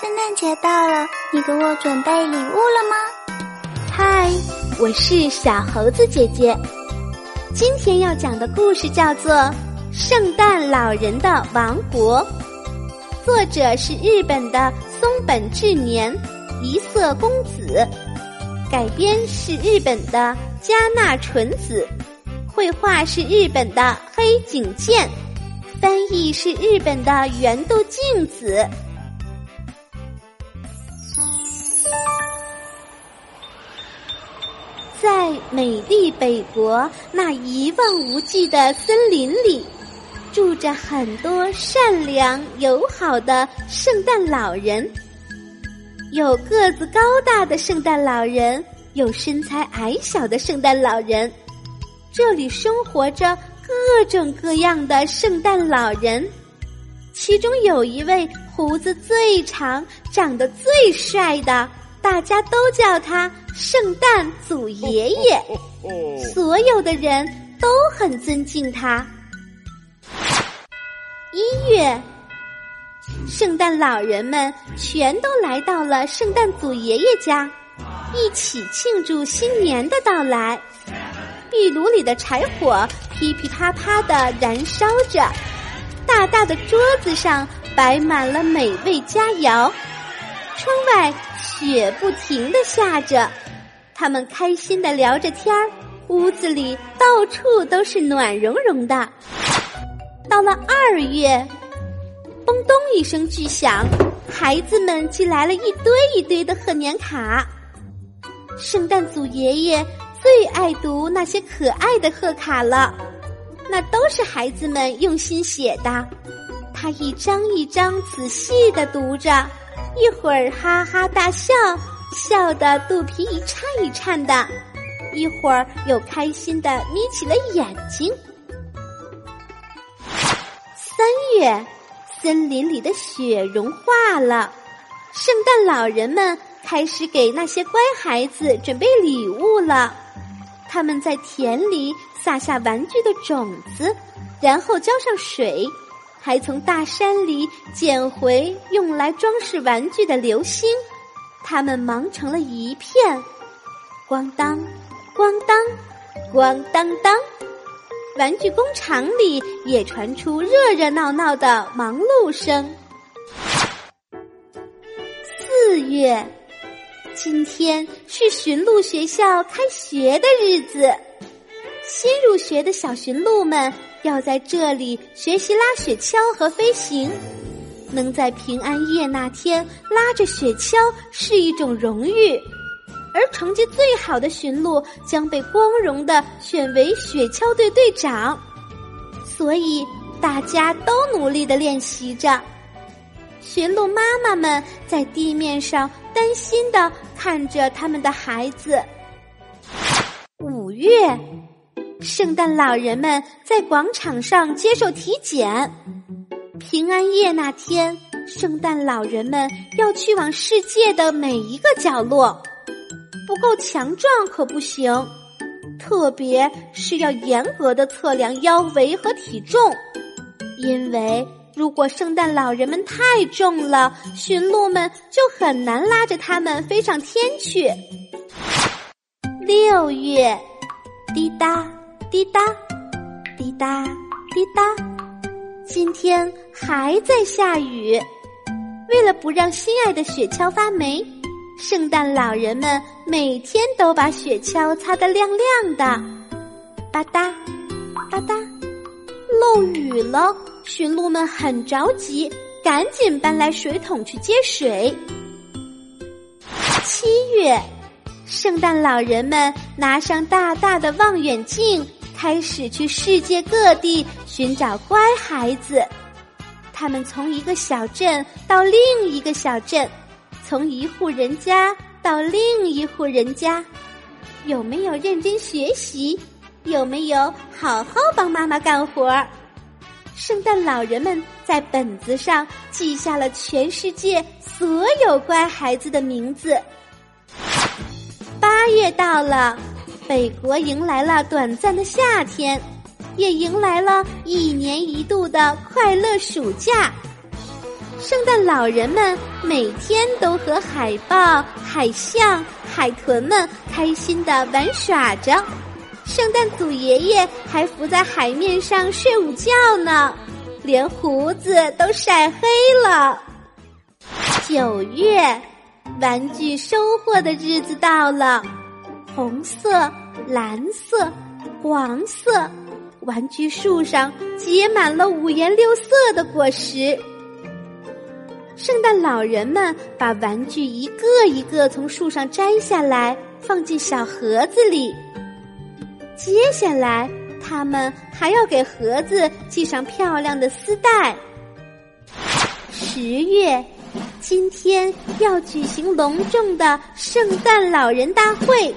圣诞节到了，你给我准备礼物了吗？嗨，我是小猴子姐姐。今天要讲的故事叫做《圣诞老人的王国》，作者是日本的松本智年，一色公子，改编是日本的加纳纯子，绘画是日本的黑井健，翻译是日本的原度静子。在美丽北国那一望无际的森林里，住着很多善良友好的圣诞老人。有个子高大的圣诞老人，有身材矮小的圣诞老人。这里生活着各种各样的圣诞老人，其中有一位胡子最长、长得最帅的。大家都叫他圣诞祖爷爷，所有的人都很尊敬他。一月，圣诞老人们全都来到了圣诞祖爷爷家，一起庆祝新年的到来。壁炉里的柴火噼噼啪啪的燃烧着，大大的桌子上摆满了美味佳肴，窗外。雪不停的下着，他们开心的聊着天儿，屋子里到处都是暖融融的。到了二月，嘣咚一声巨响，孩子们寄来了一堆一堆的贺年卡。圣诞祖爷爷最爱读那些可爱的贺卡了，那都是孩子们用心写的，他一张一张仔细的读着。一会儿哈哈大笑，笑得肚皮一颤一颤的；一会儿又开心的眯起了眼睛。三月，森林里的雪融化了，圣诞老人们开始给那些乖孩子准备礼物了。他们在田里撒下玩具的种子，然后浇上水。还从大山里捡回用来装饰玩具的流星，他们忙成了一片，咣当，咣当，咣当当。玩具工厂里也传出热热闹闹的忙碌声。四月，今天是驯鹿学校开学的日子，新入学的小驯鹿们。要在这里学习拉雪橇和飞行，能在平安夜那天拉着雪橇是一种荣誉，而成绩最好的驯鹿将被光荣的选为雪橇队队长。所以大家都努力的练习着。驯鹿妈妈们在地面上担心的看着他们的孩子。五月。圣诞老人们在广场上接受体检。平安夜那天，圣诞老人们要去往世界的每一个角落。不够强壮可不行，特别是要严格的测量腰围和体重，因为如果圣诞老人们太重了，驯鹿们就很难拉着他们飞上天去。六月，滴答。滴答，滴答，滴答。今天还在下雨。为了不让心爱的雪橇发霉，圣诞老人们每天都把雪橇擦得亮亮的。吧嗒，吧嗒，漏雨了！驯鹿们很着急，赶紧搬来水桶去接水。七月，圣诞老人们拿上大大的望远镜。开始去世界各地寻找乖孩子，他们从一个小镇到另一个小镇，从一户人家到另一户人家，有没有认真学习？有没有好好帮妈妈干活儿？圣诞老人们在本子上记下了全世界所有乖孩子的名字。八月到了。北国迎来了短暂的夏天，也迎来了一年一度的快乐暑假。圣诞老人们每天都和海豹、海象、海豚们开心的玩耍着，圣诞祖爷爷还浮在海面上睡午觉呢，连胡子都晒黑了。九月，玩具收获的日子到了，红色、蓝色、黄色，玩具树上结满了五颜六色的果实。圣诞老人们把玩具一个一个从树上摘下来，放进小盒子里。接下来，他们还要给盒子系上漂亮的丝带。十月，今天要举行隆重的圣诞老人大会。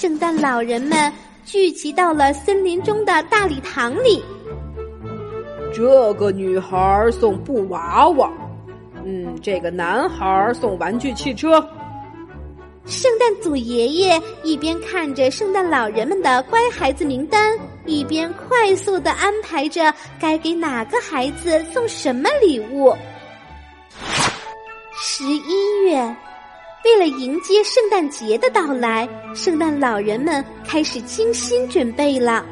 圣诞老人们聚集到了森林中的大礼堂里。这个女孩送布娃娃。嗯，这个男孩送玩具汽车。圣诞祖爷爷一边看着圣诞老人们的乖孩子名单，一边快速的安排着该给哪个孩子送什么礼物。十一月，为了迎接圣诞节的到来，圣诞老人们开始精心准备了。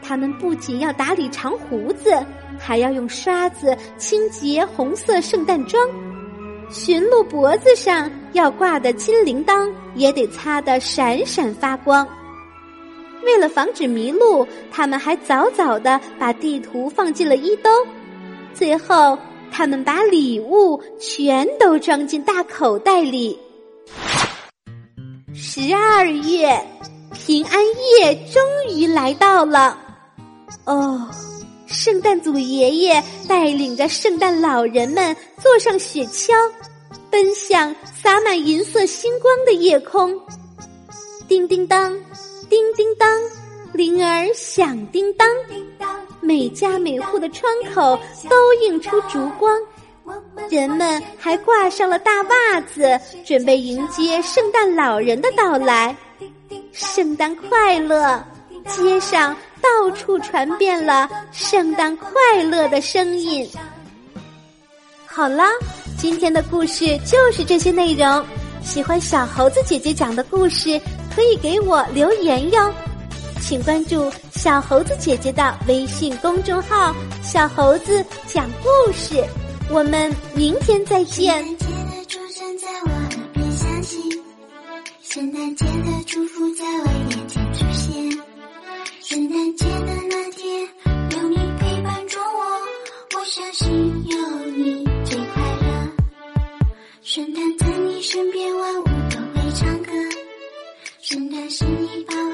他们不仅要打理长胡子。还要用刷子清洁红色圣诞装，驯鹿脖子上要挂的金铃铛也得擦得闪闪发光。为了防止迷路，他们还早早的把地图放进了衣兜。最后，他们把礼物全都装进大口袋里。十二月，平安夜终于来到了。哦。圣诞祖爷爷带领着圣诞老人们坐上雪橇，奔向洒满银色星光的夜空。叮叮当，叮叮当，铃儿响叮当，每家每户的窗口都映出烛光，人们还挂上了大袜子，准备迎接圣诞老人的到来。圣诞快乐！街上。到处传遍了圣诞快乐的声音。好了，今天的故事就是这些内容。喜欢小猴子姐姐讲的故事，可以给我留言哟。请关注小猴子姐姐的微信公众号“小猴子讲故事”。我们明天再见。圣诞节的祝福在我眼前出现。圣诞节的那天，有你陪伴着我，我相信有你最快乐。圣诞在你身边，万物都会唱歌。圣诞是你把。